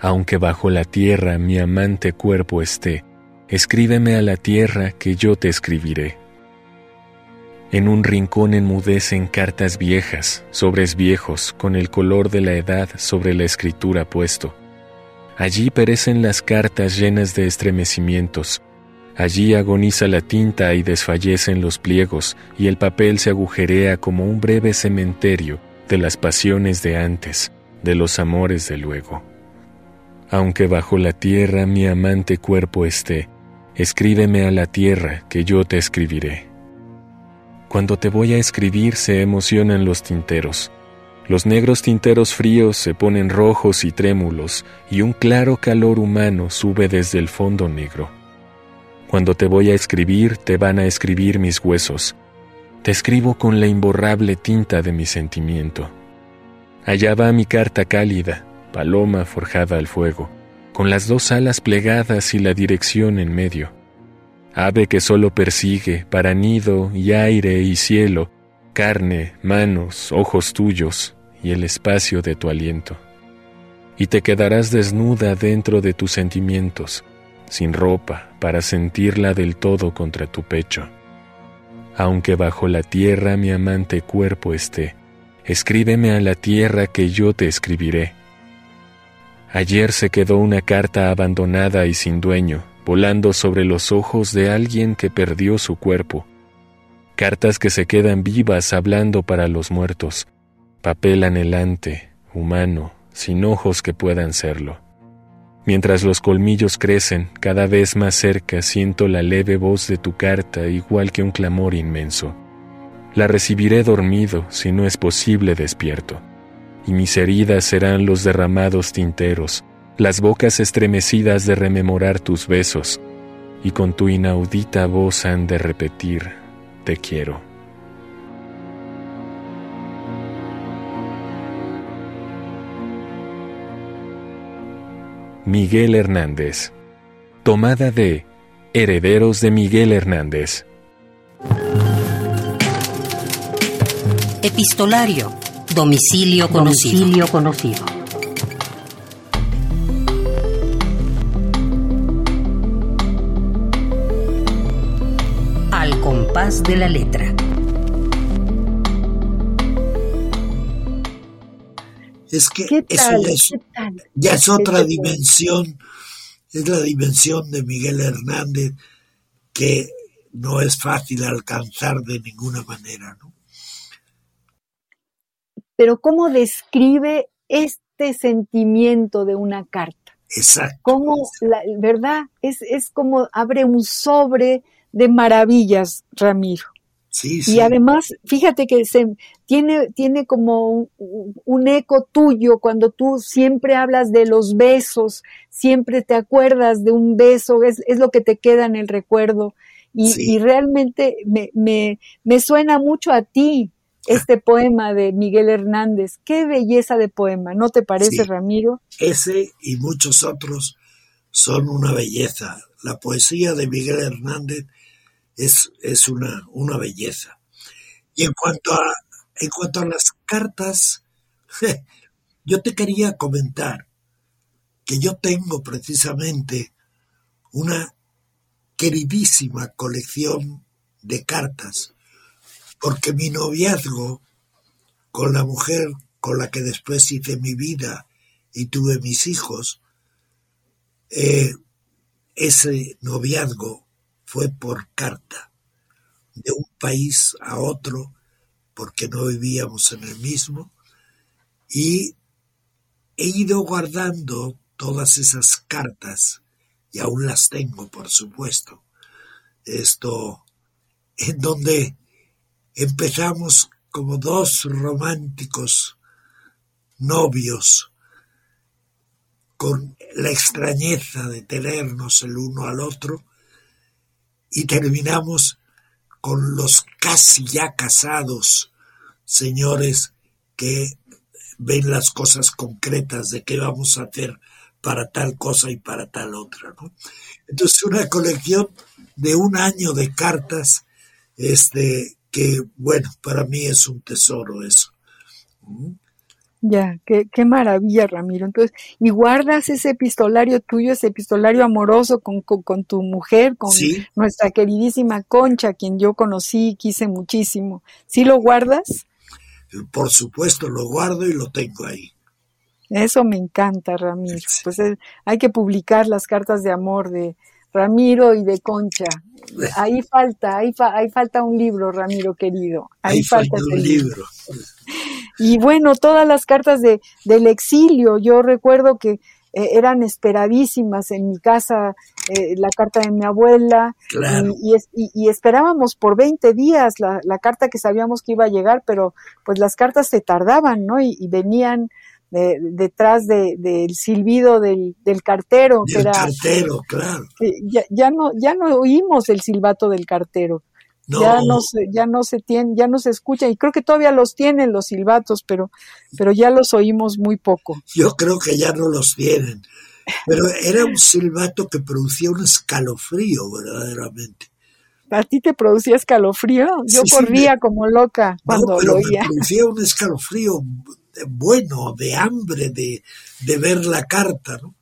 Aunque bajo la tierra mi amante cuerpo esté, escríbeme a la tierra que yo te escribiré. En un rincón enmudecen cartas viejas, sobres viejos, con el color de la edad sobre la escritura puesto. Allí perecen las cartas llenas de estremecimientos. Allí agoniza la tinta y desfallecen los pliegos, y el papel se agujerea como un breve cementerio de las pasiones de antes, de los amores de luego. Aunque bajo la tierra mi amante cuerpo esté, escríbeme a la tierra que yo te escribiré. Cuando te voy a escribir se emocionan los tinteros. Los negros tinteros fríos se ponen rojos y trémulos y un claro calor humano sube desde el fondo negro. Cuando te voy a escribir te van a escribir mis huesos. Te escribo con la imborrable tinta de mi sentimiento. Allá va mi carta cálida, paloma forjada al fuego, con las dos alas plegadas y la dirección en medio ave que solo persigue para nido y aire y cielo, carne, manos, ojos tuyos y el espacio de tu aliento. Y te quedarás desnuda dentro de tus sentimientos, sin ropa, para sentirla del todo contra tu pecho. Aunque bajo la tierra mi amante cuerpo esté, escríbeme a la tierra que yo te escribiré. Ayer se quedó una carta abandonada y sin dueño, volando sobre los ojos de alguien que perdió su cuerpo. Cartas que se quedan vivas hablando para los muertos, papel anhelante, humano, sin ojos que puedan serlo. Mientras los colmillos crecen, cada vez más cerca siento la leve voz de tu carta igual que un clamor inmenso. La recibiré dormido si no es posible despierto, y mis heridas serán los derramados tinteros, las bocas estremecidas de rememorar tus besos, y con tu inaudita voz han de repetir, te quiero. Miguel Hernández. Tomada de Herederos de Miguel Hernández. Epistolario. Domicilio conocido. Domicilio conocido. Al compás de la letra. Es que ¿Qué eso ya es, otra dimensión, es la dimensión de Miguel Hernández que no es fácil alcanzar de ninguna manera, ¿no? Pero ¿cómo describe este sentimiento de una carta? Exacto. ¿Cómo, la, verdad? Es, es como abre un sobre de maravillas, Ramiro. Sí, Y sí. además, fíjate que se, tiene, tiene como un, un eco tuyo cuando tú siempre hablas de los besos, siempre te acuerdas de un beso, es, es lo que te queda en el recuerdo. Y, Sí. y realmente me, me, me suena mucho a ti este poema de Miguel Hernández. Qué belleza de poema, ¿no te parece, Sí. Ramiro? Ese y muchos otros son una belleza. La poesía de Miguel Hernández es, es una, una belleza. Y en cuanto a, en cuanto a las cartas, yo te quería comentar que yo tengo precisamente una queridísima colección de cartas, porque mi noviazgo con la mujer con la que después hice mi vida y tuve mis hijos, eh, ese noviazgo fue por carta, de un país a otro, porque no vivíamos en el mismo, y he ido guardando todas esas cartas, y aún las tengo, por supuesto. Esto, en donde empezamos como dos románticos novios, con la extrañeza de tenernos el uno al otro, y terminamos con los casi ya casados señores que ven las cosas concretas de qué vamos a hacer para tal cosa y para tal otra. Entonces, una colección de un año de cartas, este, que, bueno, para mí es un tesoro eso. ¿Mm? Ya, qué, qué maravilla, Ramiro. Entonces, y guardas ese epistolario tuyo, ese epistolario amoroso con, con, con tu mujer, con Sí, nuestra queridísima Concha, quien yo conocí y quise muchísimo. ¿Sí lo guardas? por supuesto, lo guardo y lo tengo ahí. Eso me encanta, Ramiro. Sí. Pues eh, hay que publicar las cartas de amor de Ramiro y de Concha. Ahí falta, ahí, fa- ahí falta un libro, Ramiro querido. Ahí, Ahí falta ese un libro. Y bueno, todas las cartas de, del exilio, yo recuerdo que eh, eran esperadísimas en mi casa, eh, la carta de mi abuela, Claro. y, y es- y- y esperábamos por 20 días la, la carta que sabíamos que iba a llegar, pero pues las cartas se tardaban, ¿no? Y, y venían de- detrás de- del silbido del, del cartero, que Del era, cartero, claro. que ya, ya no, ya no oímos el silbato del cartero No, ya no se, ya no se tiene, ya no se escucha, y creo que todavía los tienen los silbatos, pero, pero ya los oímos muy poco. yo creo que ya no los tienen. Pero era un silbato que producía un escalofrío, verdaderamente. ¿A ti te producía escalofrío? Yo Sí, sí, corría me- como loca cuando no, pero lo me oía. producía un escalofrío bueno, de hambre, de, de ver la carta, ¿no?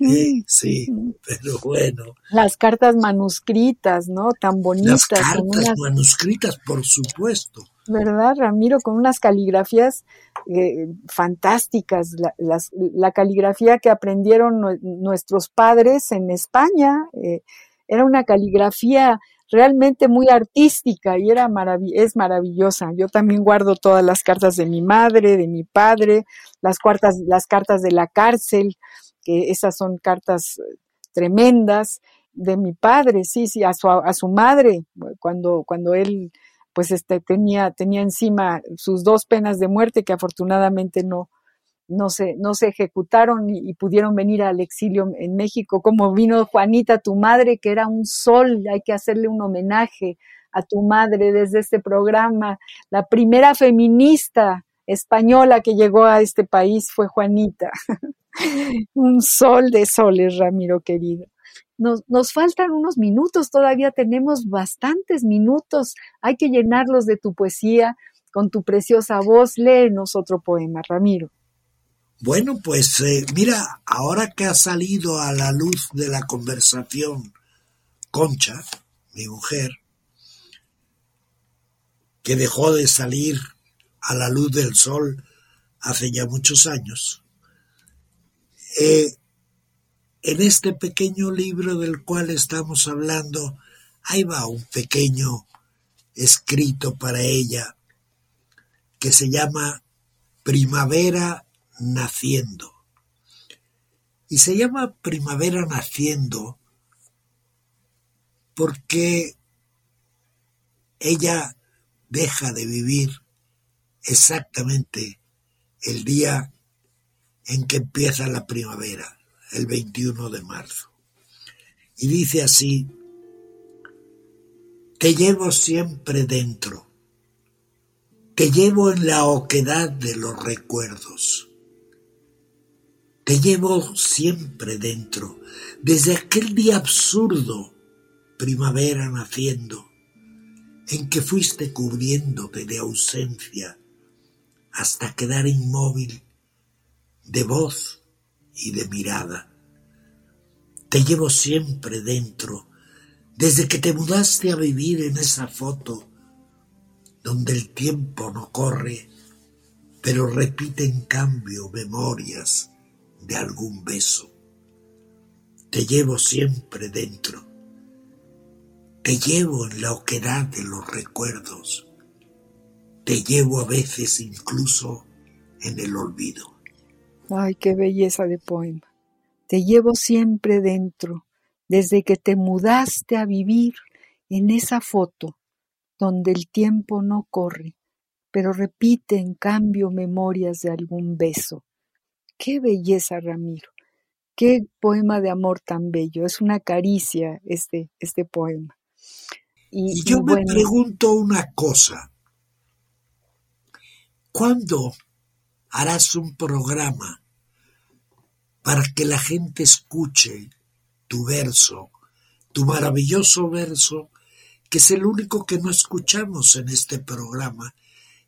Eh, sí, pero bueno, Las cartas manuscritas, ¿no? Tan bonitas, las cartas unas, manuscritas, por supuesto. ¿verdad, Ramiro? Con unas caligrafías eh, fantásticas, la, las- la caligrafía que aprendieron nue- nuestros padres en España, eh, era una caligrafía realmente muy artística y era es maravillosa. Yo también guardo todas las cartas de mi madre, de mi padre, las, cartas, las cartas de la cárcel, que esas son cartas eh, tremendas, de mi padre, sí, sí, a su, a su madre, cuando, cuando él pues este, tenía, tenía encima sus dos penas de muerte que afortunadamente no, no se, no se ejecutaron y, pudieron venir al exilio en México, como vino Juanita, tu madre, que era un sol, hay que hacerle un homenaje a tu madre desde este programa. La primera feminista española que llegó a este país fue Juanita. un sol de soles, Ramiro querido. Nos, nos, faltan unos minutos, todavía tenemos bastantes minutos, hay que llenarlos de tu poesía, con tu preciosa voz, léenos otro poema, Ramiro. Bueno, pues eh, mira, ahora que ha salido a la luz de la conversación Concha, mi mujer, que dejó de salir a la luz del sol hace ya muchos años, eh, en este pequeño libro del cual estamos hablando, ahí va un pequeño escrito para ella que se llama Primavera naciendo. Y se llama primavera naciendo porque ella deja de vivir exactamente el día en que empieza la primavera, el 21 de marzo. Y dice así, te llevo siempre dentro, te llevo en la oquedad de los recuerdos te llevo siempre dentro, desde aquel día absurdo, primavera naciendo, en que fuiste cubriéndote de ausencia hasta quedar inmóvil de voz y de mirada. Te llevo siempre dentro, desde que te mudaste a vivir en esa foto donde el tiempo no corre, pero repite en cambio memorias de algún beso. Te llevo siempre dentro. Te llevo en la oquedad de los recuerdos. Te llevo a veces incluso en el olvido. Ay, qué belleza de poema. Te llevo siempre dentro, desde que te mudaste a vivir en esa foto donde el tiempo no corre, pero repite en cambio memorias de algún beso. Qué belleza, Ramiro. Qué poema de amor tan bello. Es una caricia este, este poema. Y, yo me pregunto una cosa. ¿Cuándo harás un programa para que la gente escuche tu verso, tu maravilloso verso, que es el único que no escuchamos en este programa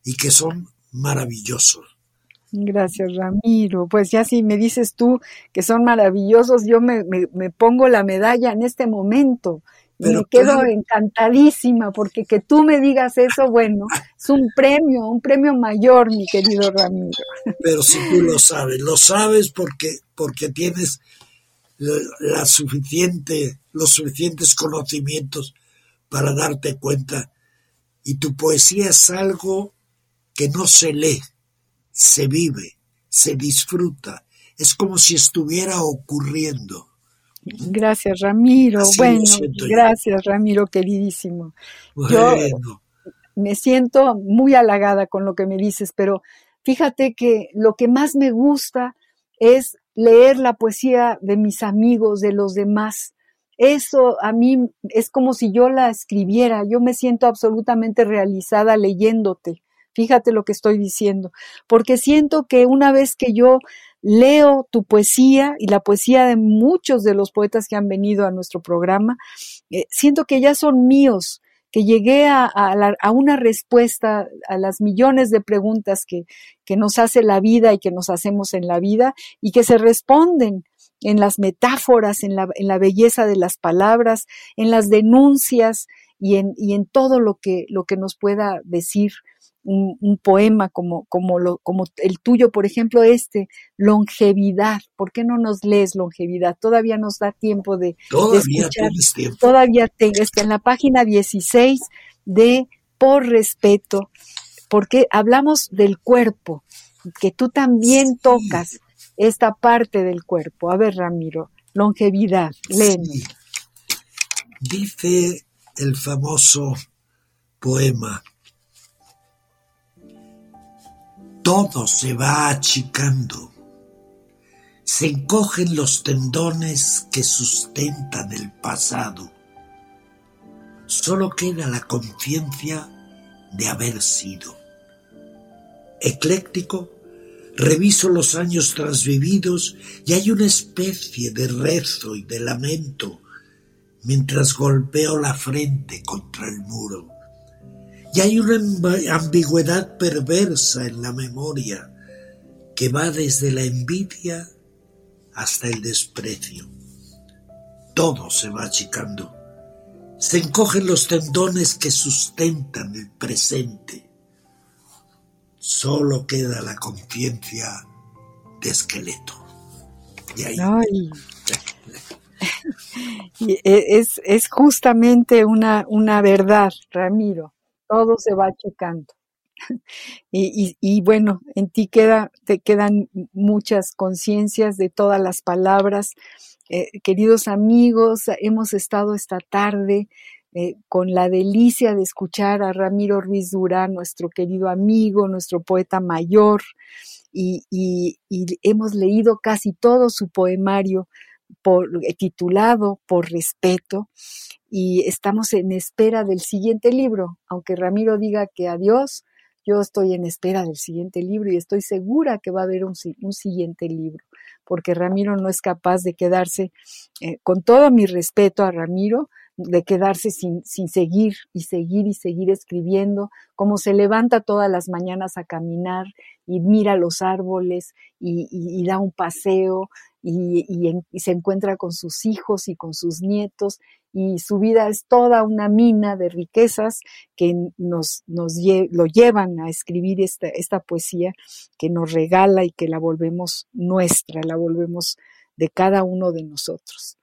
y que son maravillosos? Gracias, Ramiro. Pues ya si me dices tú que son maravillosos, yo me, me, pongo la medalla en este momento. y me quedo encantadísima porque que tú me digas eso, bueno, es un premio, un premio mayor, mi querido Ramiro. Pero si tú lo sabes, lo sabes porque, porque tienes la suficiente, los suficientes conocimientos para darte cuenta. Y tu poesía es algo que no se lee, se vive, se disfruta, es como si estuviera ocurriendo. Gracias, Ramiro. bueno, gracias, Ramiro, queridísimo. Yo me siento muy halagada con lo que me dices, pero fíjate que lo que más me gusta es leer la poesía de mis amigos, de los demás. Eso a mí es como si yo la escribiera. Yo me siento absolutamente realizada leyéndote. Fíjate lo que estoy diciendo, porque siento que una vez que yo leo tu poesía y la poesía de muchos de los poetas que han venido a nuestro programa, eh, siento que ya son míos, que llegué a, una respuesta a las millones de preguntas que, nos hace la vida y que nos hacemos en la vida y que se responden en las metáforas, en la, en la belleza de las palabras, en las denuncias y en, y en todo lo que, lo que nos pueda decir un, poema como, como, lo, como el tuyo, por ejemplo, este, longevidad. ¿Por qué no nos lees longevidad? Todavía nos da tiempo de, todavía escuchar. Tiempo. Todavía tengo, está en la página 16 de Por respeto, porque hablamos del cuerpo, que tú también tocas esta parte del cuerpo. A ver, Ramiro, longevidad, leen. Dice el famoso poema, todo se va achicando, se encogen los tendones que sustentan el pasado, solo queda la conciencia de haber sido. Ecléctico, reviso los años transvividos y hay una especie de rezo y de lamento mientras golpeo la frente contra el muro. Y hay una ambigüedad perversa en la memoria que va desde la envidia hasta el desprecio. Todo se va achicando. Se encogen los tendones que sustentan el presente. Solo queda la conciencia de esqueleto. Y ahí, E, es, es justamente una, una verdad, Ramiro. Todo se va checando. Y, y, bueno, en ti queda, te quedan muchas conciencias de todas las palabras. Eh, queridos amigos, hemos estado esta tarde eh, con la delicia de escuchar a Ramiro Ruiz Durán, nuestro querido amigo, nuestro poeta mayor, y, hemos leído casi todo su poemario eh, titulado Por respeto y estamos en espera del siguiente libro. Aunque Ramiro diga que adiós, yo estoy en espera del siguiente libro y estoy segura que va a haber un, un siguiente libro, porque Ramiro no es capaz de quedarse, eh, con todo mi respeto a Ramiro, de quedarse sin, sin seguir y seguir y seguir escribiendo, como se levanta todas las mañanas a caminar y mira los árboles y, da un paseo y, se encuentra con sus hijos y con sus nietos y su vida es toda una mina de riquezas que nos, nos lo llevan a escribir esta, esta poesía que nos regala y que la volvemos nuestra, la volvemos de cada uno de nosotros.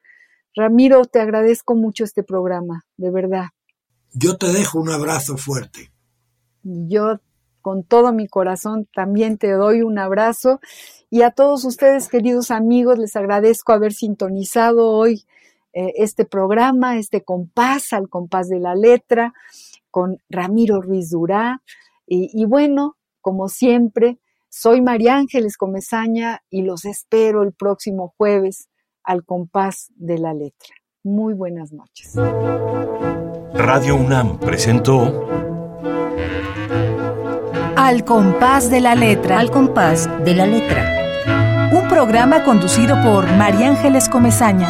Ramiro, te agradezco mucho este programa, de verdad. Yo te dejo un abrazo fuerte. Yo con todo mi corazón también te doy un abrazo y a todos ustedes, queridos amigos, les agradezco haber sintonizado hoy eh, este programa, este compás, al compás de la letra, con Ramiro Ruiz Durá. Y, y bueno, como siempre, soy María Ángeles Comezaña y los espero el próximo jueves al compás de la letra. Muy buenas noches. Radio UNAM presentó Al compás de la letra. Al compás de la letra. Un programa conducido por María Ángeles Comezaña.